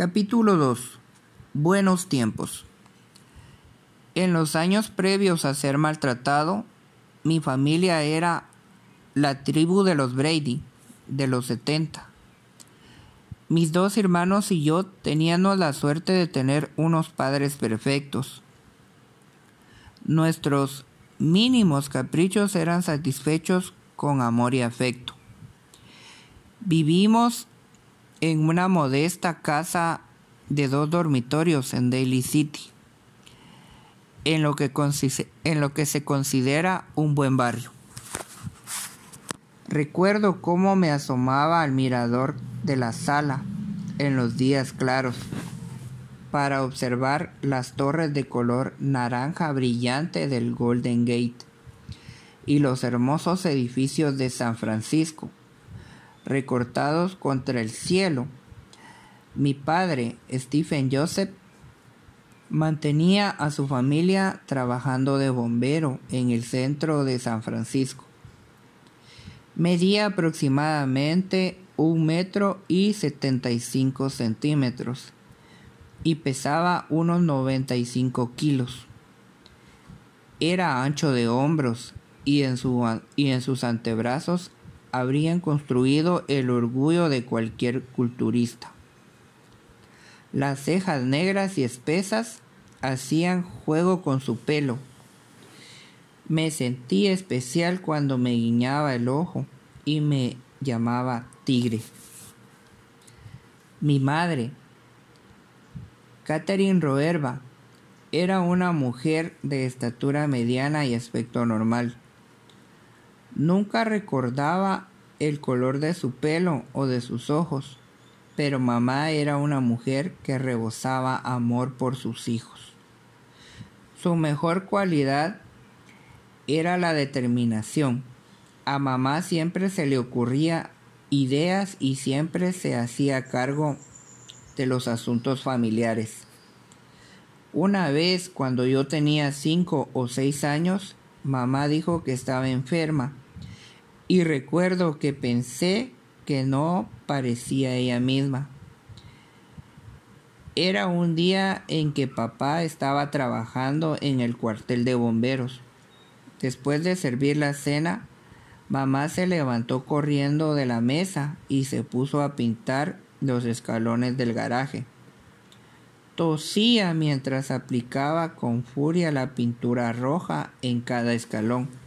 Capítulo 2. Buenos tiempos. En los años previos a ser maltratado, mi familia era la tribu de los Brady, de los 70. Mis dos hermanos y yo teníamos la suerte de tener unos padres perfectos. Nuestros mínimos caprichos eran satisfechos con amor y afecto. Vivimos en una modesta casa de dos dormitorios en Daly City, en lo que, en lo que se considera un buen barrio. Recuerdo cómo me asomaba al mirador de la sala en los días claros para observar las torres de color naranja brillante del Golden Gate y los hermosos edificios de San Francisco recortados contra el cielo. Mi padre, Stephen Joseph, mantenía a su familia trabajando de bombero en el centro de San Francisco. Medía aproximadamente un metro y 75 centímetros y pesaba unos 95 kilos. Era ancho de hombros y en, y en sus antebrazos habrían construido el orgullo de cualquier culturista. Las cejas negras y espesas hacían juego con su pelo. Me sentí especial cuando me guiñaba el ojo y me llamaba tigre. Mi madre, Catherine Roerba, era una mujer de estatura mediana y aspecto normal. Nunca recordaba el color de su pelo o de sus ojos, pero mamá era una mujer que rebosaba amor por sus hijos. Su mejor cualidad era la determinación. A mamá siempre se le ocurría ideas y siempre se hacía cargo de los asuntos familiares. Una vez, cuando yo tenía cinco o seis años, mamá dijo que estaba enferma y recuerdo que pensé que no parecía ella misma. Era un día en que papá estaba trabajando en el cuartel de bomberos. Después de servir la cena, mamá se levantó corriendo de la mesa y se puso a pintar los escalones del garaje. Tosía mientras aplicaba con furia la pintura roja en cada escalón.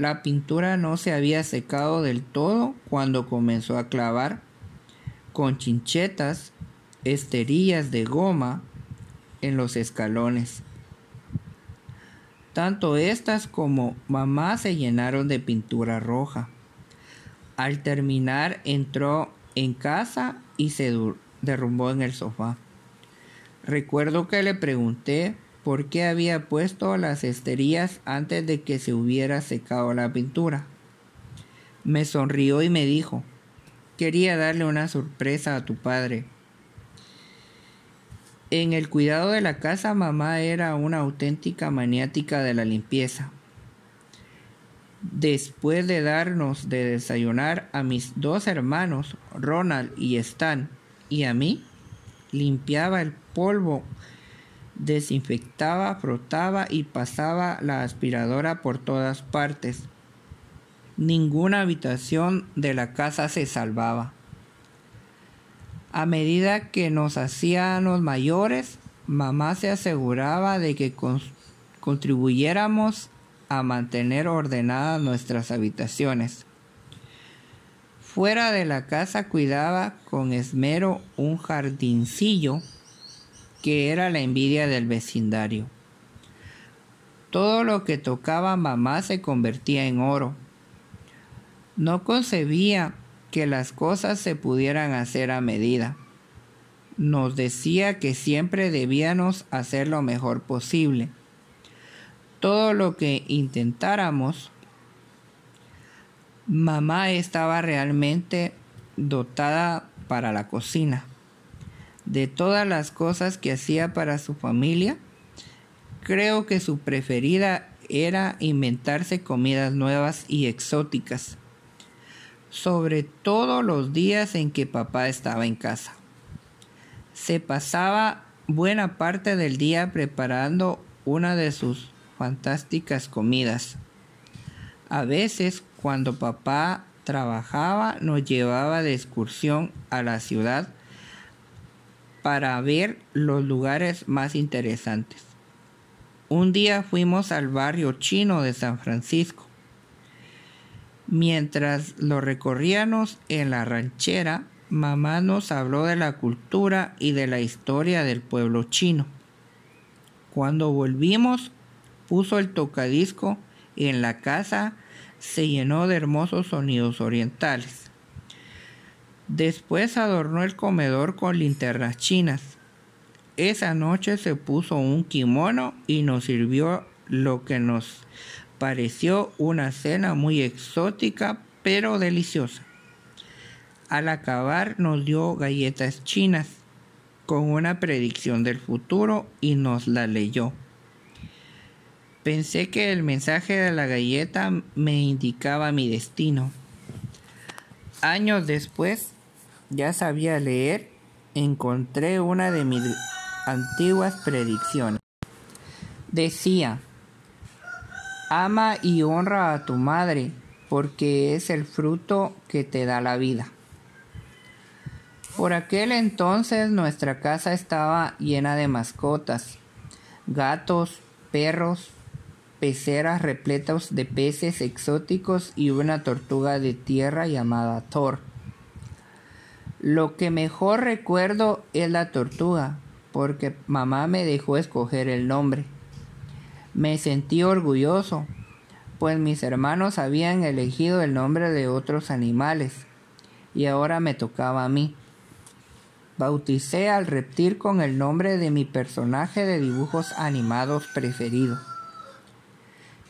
La pintura no se había secado del todo cuando comenzó a clavar con chinchetas esterillas de goma en los escalones. Tanto estas como mamá se llenaron de pintura roja. Al terminar entró en casa y se derrumbó en el sofá. Recuerdo que le pregunté por qué había puesto las esterías antes de que se hubiera secado la pintura. Me sonrió y me dijo, quería darle una sorpresa a tu padre. En el cuidado de la casa mamá era una auténtica maniática de la limpieza. Después de darnos de desayunar a mis dos hermanos, Ronald y Stan, y a mí, limpiaba el polvo desinfectaba, frotaba y pasaba la aspiradora por todas partes. Ninguna habitación de la casa se salvaba. A medida que nos hacíamos mayores, mamá se aseguraba de que contribuyéramos a mantener ordenadas nuestras habitaciones. Fuera de la casa cuidaba con esmero un jardincillo que era la envidia del vecindario. Todo lo que tocaba mamá se convertía en oro. No concebía que las cosas se pudieran hacer a medida. Nos decía que siempre debíamos hacer lo mejor posible. Todo lo que intentáramos, mamá estaba realmente dotada para la cocina de todas las cosas que hacía para su familia, creo que su preferida era inventarse comidas nuevas y exóticas, sobre todo los días en que papá estaba en casa. Se pasaba buena parte del día preparando una de sus fantásticas comidas. A veces, cuando papá trabajaba, nos llevaba de excursión a la ciudad para ver los lugares más interesantes. Un día fuimos al barrio chino de San Francisco. Mientras lo recorríamos en la ranchera, mamá nos habló de la cultura y de la historia del pueblo chino. Cuando volvimos, puso el tocadisco en la casa se llenó de hermosos sonidos orientales. Después adornó el comedor con linternas chinas. Esa noche se puso un kimono y nos sirvió lo que nos pareció una cena muy exótica pero deliciosa. Al acabar nos dio galletas chinas con una predicción del futuro y nos la leyó. Pensé que el mensaje de la galleta me indicaba mi destino. Años después, ya sabía leer, encontré una de mis antiguas predicciones. Decía, ama y honra a tu madre, porque es el fruto que te da la vida. Por aquel entonces nuestra casa estaba llena de mascotas, gatos, perros, peceras repletas de peces exóticos y una tortuga de tierra llamada Thor. Lo que mejor recuerdo es la tortuga, porque mamá me dejó escoger el nombre. Me sentí orgulloso, pues mis hermanos habían elegido el nombre de otros animales, y ahora me tocaba a mí. Bauticé al reptil con el nombre de mi personaje de dibujos animados preferido.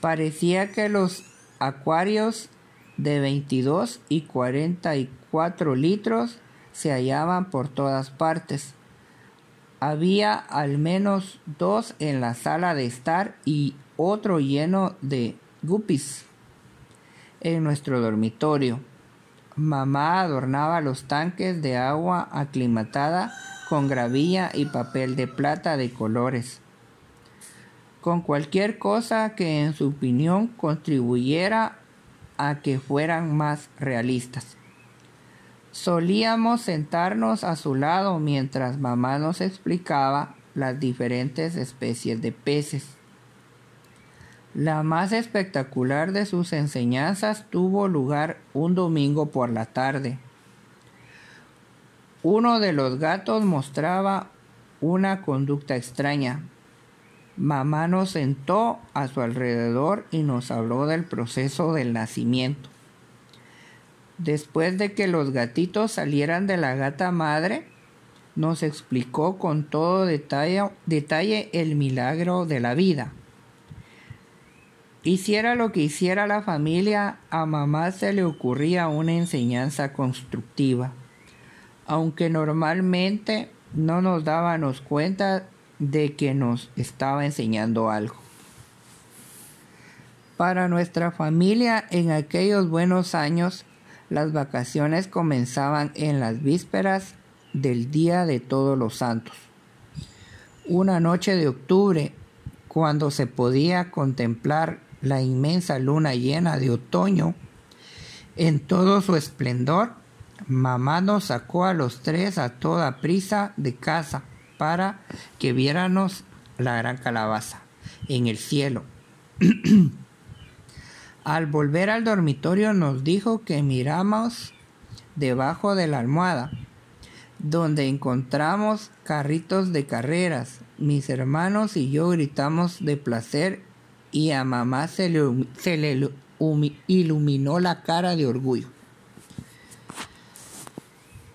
Parecía que los acuarios de 22 y 44 litros se hallaban por todas partes. Había al menos dos en la sala de estar y otro lleno de guppies en nuestro dormitorio. Mamá adornaba los tanques de agua aclimatada con gravilla y papel de plata de colores con cualquier cosa que en su opinión contribuyera a que fueran más realistas. Solíamos sentarnos a su lado mientras mamá nos explicaba las diferentes especies de peces. La más espectacular de sus enseñanzas tuvo lugar un domingo por la tarde. Uno de los gatos mostraba una conducta extraña, Mamá nos sentó a su alrededor y nos habló del proceso del nacimiento. Después de que los gatitos salieran de la gata madre, nos explicó con todo detalle, el milagro de la vida. Hiciera lo que hiciera la familia, a mamá se le ocurría una enseñanza constructiva, aunque normalmente no nos dábamos cuenta de que nos estaba enseñando algo. Para nuestra familia en aquellos buenos años, las vacaciones comenzaban en las vísperas del Día de Todos los Santos. Una noche de octubre, cuando se podía contemplar la inmensa luna llena de otoño en todo su esplendor, mamá nos sacó a los tres a toda prisa de casa para que viéramos la gran calabaza en el cielo. al volver al dormitorio nos dijo que miramos debajo de la almohada, donde encontramos carritos de carreras. Mis hermanos y yo gritamos de placer y a mamá se le, se le iluminó la cara de orgullo.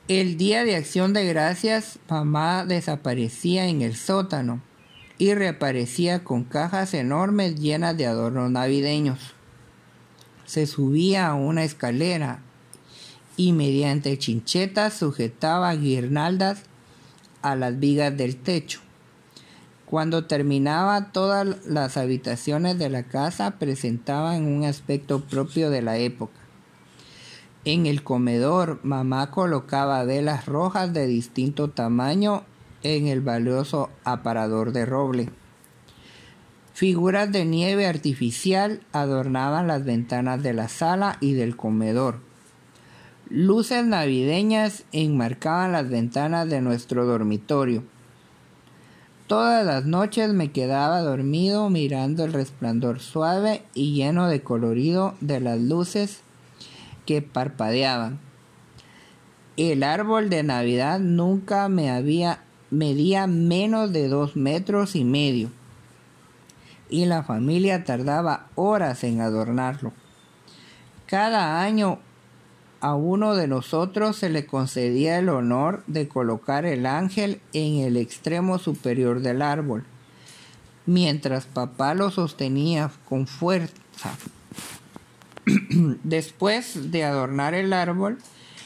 El día de acción de gracias, mamá desaparecía en el sótano y reaparecía con cajas enormes llenas de adornos navideños. Se subía a una escalera y mediante chinchetas sujetaba guirnaldas a las vigas del techo. Cuando terminaba todas las habitaciones de la casa presentaban un aspecto propio de la época. En el comedor, mamá colocaba velas rojas de distinto tamaño en el valioso aparador de roble. Figuras de nieve artificial adornaban las ventanas de la sala y del comedor. Luces navideñas enmarcaban las ventanas de nuestro dormitorio. Todas las noches me quedaba dormido mirando el resplandor suave y lleno de colorido de las luces que parpadeaban. El árbol de Navidad nunca me había medía menos de dos metros y medio y la familia tardaba horas en adornarlo. Cada año a uno de nosotros se le concedía el honor de colocar el ángel en el extremo superior del árbol, mientras papá lo sostenía con fuerza. Después de adornar el árbol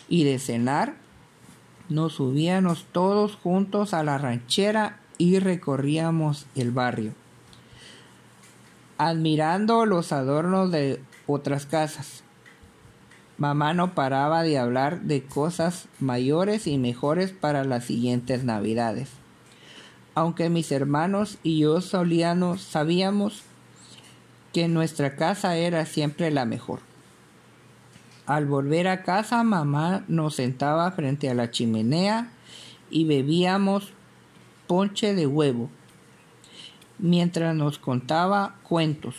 y de cenar, nos subíamos todos juntos a la ranchera y recorríamos el barrio, admirando los adornos de otras casas Mamá no paraba de hablar de cosas mayores y mejores para las siguientes navidades. Aunque mis hermanos y yo solíamos, sabíamos que nuestra casa era siempre la mejor. Al volver a casa, mamá nos sentaba frente a la chimenea y bebíamos ponche de huevo, mientras nos contaba cuentos.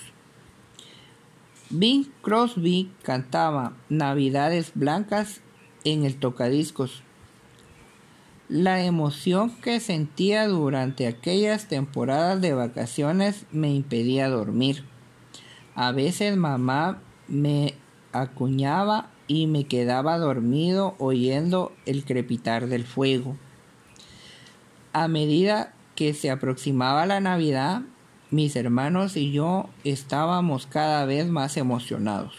Bing Crosby cantaba Navidades Blancas en el tocadiscos. La emoción que sentía durante aquellas temporadas de vacaciones me impedía dormir. A veces mamá me acuñaba y me quedaba dormido oyendo el crepitar del fuego. A medida que se aproximaba la Navidad, mis hermanos y yo estábamos cada vez más emocionados.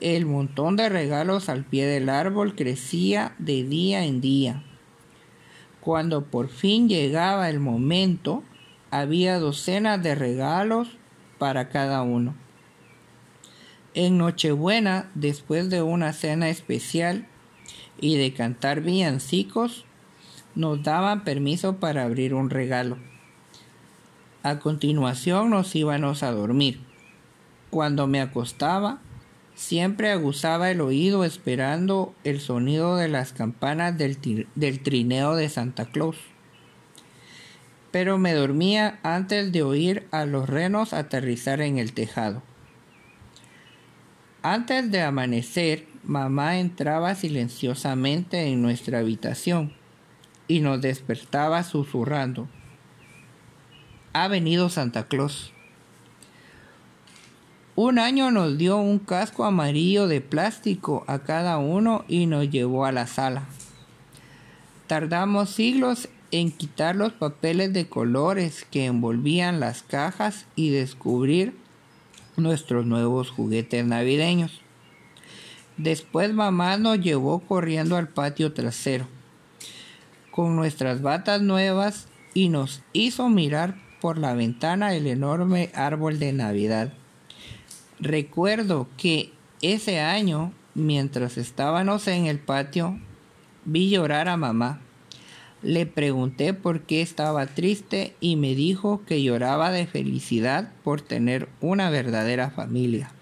El montón de regalos al pie del árbol crecía de día en día. Cuando por fin llegaba el momento, había docenas de regalos para cada uno. En Nochebuena, después de una cena especial y de cantar villancicos, nos daban permiso para abrir un regalo. A continuación nos íbamos a dormir. Cuando me acostaba, siempre aguzaba el oído esperando el sonido de las campanas del, del, trineo de Santa Claus. Pero me dormía antes de oír a los renos aterrizar en el tejado. Antes de amanecer, mamá entraba silenciosamente en nuestra habitación y nos despertaba susurrando ha venido Santa Claus. Un año nos dio un casco amarillo de plástico a cada uno y nos llevó a la sala. Tardamos siglos en quitar los papeles de colores que envolvían las cajas y descubrir nuestros nuevos juguetes navideños. Después mamá nos llevó corriendo al patio trasero con nuestras batas nuevas y nos hizo mirar por la ventana el enorme árbol de Navidad. Recuerdo que ese año, mientras estábamos en el patio, vi llorar a mamá. Le pregunté por qué estaba triste y me dijo que lloraba de felicidad por tener una verdadera familia.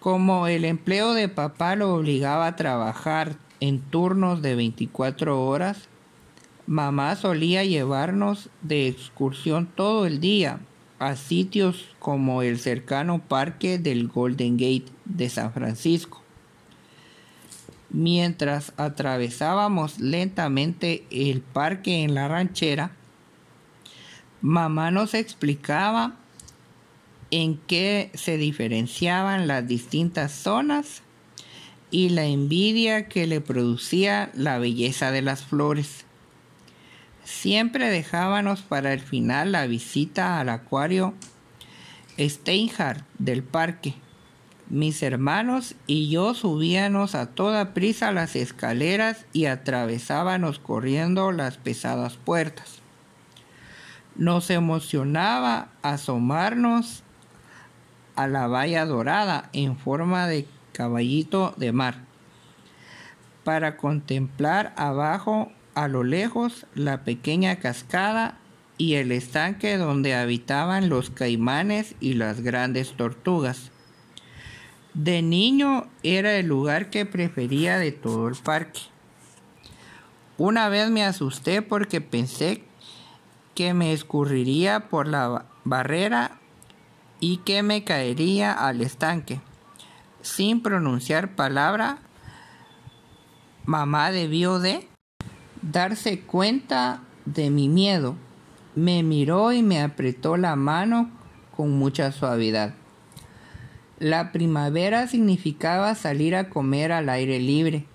Como el empleo de papá lo obligaba a trabajar en turnos de 24 horas, Mamá solía llevarnos de excursión todo el día a sitios como el cercano parque del Golden Gate de San Francisco. Mientras atravesábamos lentamente el parque en la ranchera, mamá nos explicaba en qué se diferenciaban las distintas zonas y la envidia que le producía la belleza de las flores. Siempre dejábamos para el final la visita al acuario Steinhardt del parque. Mis hermanos y yo subíamos a toda prisa las escaleras y atravesábamos corriendo las pesadas puertas. Nos emocionaba asomarnos a la valla dorada en forma de caballito de mar para contemplar abajo a lo lejos la pequeña cascada y el estanque donde habitaban los caimanes y las grandes tortugas. De niño era el lugar que prefería de todo el parque. Una vez me asusté porque pensé que me escurriría por la barrera y que me caería al estanque. Sin pronunciar palabra, mamá debió de darse cuenta de mi miedo. Me miró y me apretó la mano con mucha suavidad. La primavera significaba salir a comer al aire libre.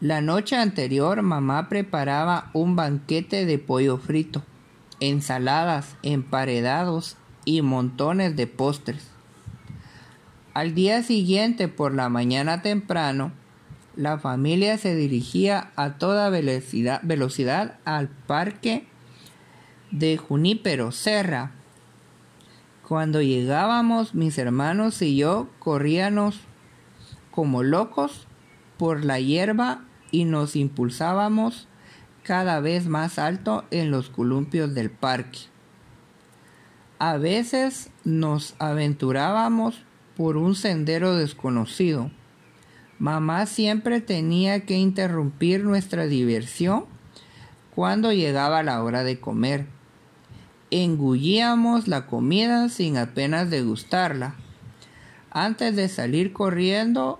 La noche anterior mamá preparaba un banquete de pollo frito, ensaladas, emparedados y montones de postres. Al día siguiente por la mañana temprano, la familia se dirigía a toda velocidad, al parque de Junípero Serra. Cuando llegábamos, mis hermanos y yo corríamos como locos por la hierba y nos impulsábamos cada vez más alto en los columpios del parque. A veces nos aventurábamos por un sendero desconocido Mamá siempre tenía que interrumpir nuestra diversión cuando llegaba la hora de comer. Engullíamos la comida sin apenas degustarla, antes de salir corriendo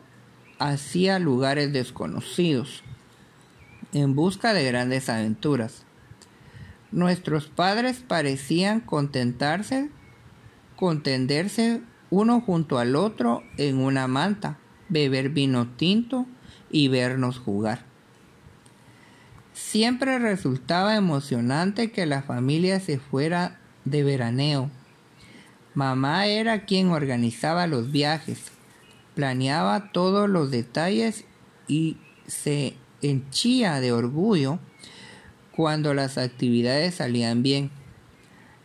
hacia lugares desconocidos, en busca de grandes aventuras. Nuestros padres parecían contentarse, contenderse uno junto al otro en una manta beber vino tinto y vernos jugar. Siempre resultaba emocionante que la familia se fuera de veraneo. Mamá era quien organizaba los viajes, planeaba todos los detalles y se henchía de orgullo cuando las actividades salían bien.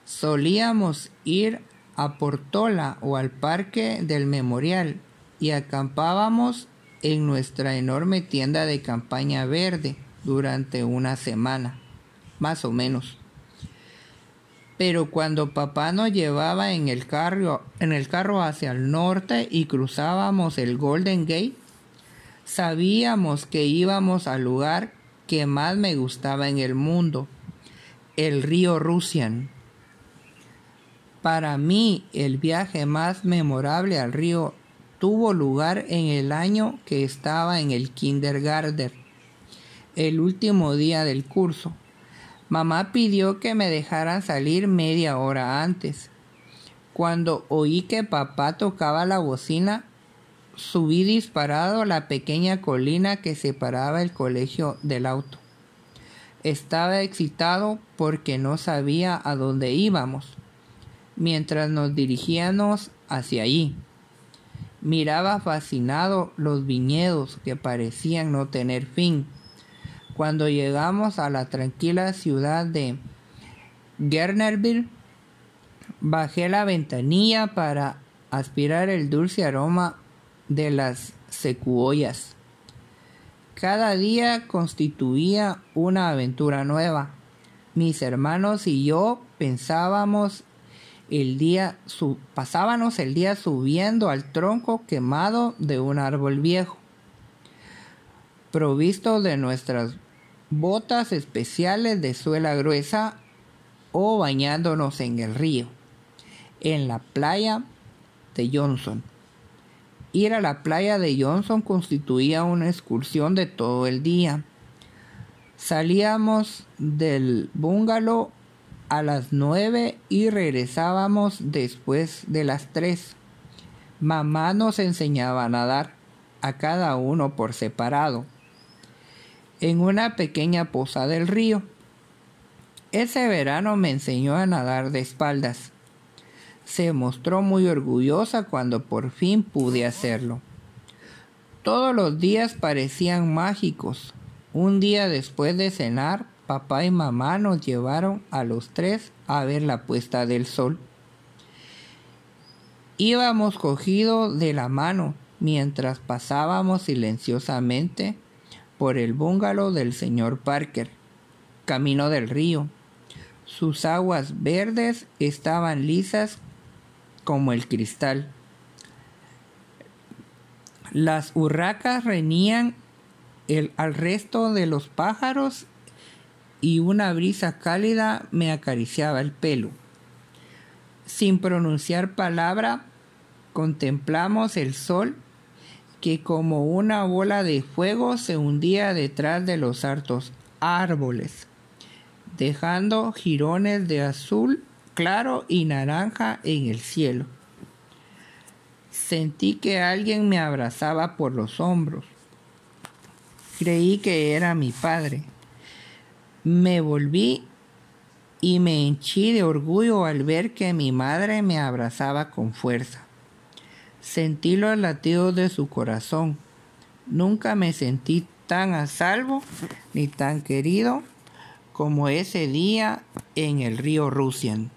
Solíamos ir a Portola o al parque del memorial y acampábamos en nuestra enorme tienda de campaña verde durante una semana, más o menos. Pero cuando papá nos llevaba en el carro, en el carro hacia el norte y cruzábamos el Golden Gate, sabíamos que íbamos al lugar que más me gustaba en el mundo, el río Rusian. Para mí, el viaje más memorable al río tuvo lugar en el año que estaba en el kindergarten, el último día del curso. Mamá pidió que me dejaran salir media hora antes. Cuando oí que papá tocaba la bocina, subí disparado a la pequeña colina que separaba el colegio del auto. Estaba excitado porque no sabía a dónde íbamos, mientras nos dirigíamos hacia allí. Miraba fascinado los viñedos que parecían no tener fin. Cuando llegamos a la tranquila ciudad de Gernerville, bajé la ventanilla para aspirar el dulce aroma de las secuoyas. Cada día constituía una aventura nueva. Mis hermanos y yo pensábamos el día pasábamos el día subiendo al tronco quemado de un árbol viejo, provisto de nuestras botas especiales de suela gruesa o bañándonos en el río, en la playa de Johnson. Ir a la playa de Johnson constituía una excursión de todo el día. Salíamos del bungalow a las nueve y regresábamos después de las tres. Mamá nos enseñaba a nadar, a cada uno por separado, en una pequeña poza del río. Ese verano me enseñó a nadar de espaldas. Se mostró muy orgullosa cuando por fin pude hacerlo. Todos los días parecían mágicos. Un día después de cenar papá y mamá nos llevaron a los tres a ver la puesta del sol. Íbamos cogidos de la mano mientras pasábamos silenciosamente por el bungalow del señor Parker, camino del río. Sus aguas verdes estaban lisas como el cristal. Las urracas reñían al resto de los pájaros y una brisa cálida me acariciaba el pelo. Sin pronunciar palabra, contemplamos el sol que como una bola de fuego se hundía detrás de los hartos árboles, dejando jirones de azul claro y naranja en el cielo. Sentí que alguien me abrazaba por los hombros. Creí que era mi padre. Me volví y me henchí de orgullo al ver que mi madre me abrazaba con fuerza. Sentí los latidos de su corazón. Nunca me sentí tan a salvo ni tan querido como ese día en el río Rusian.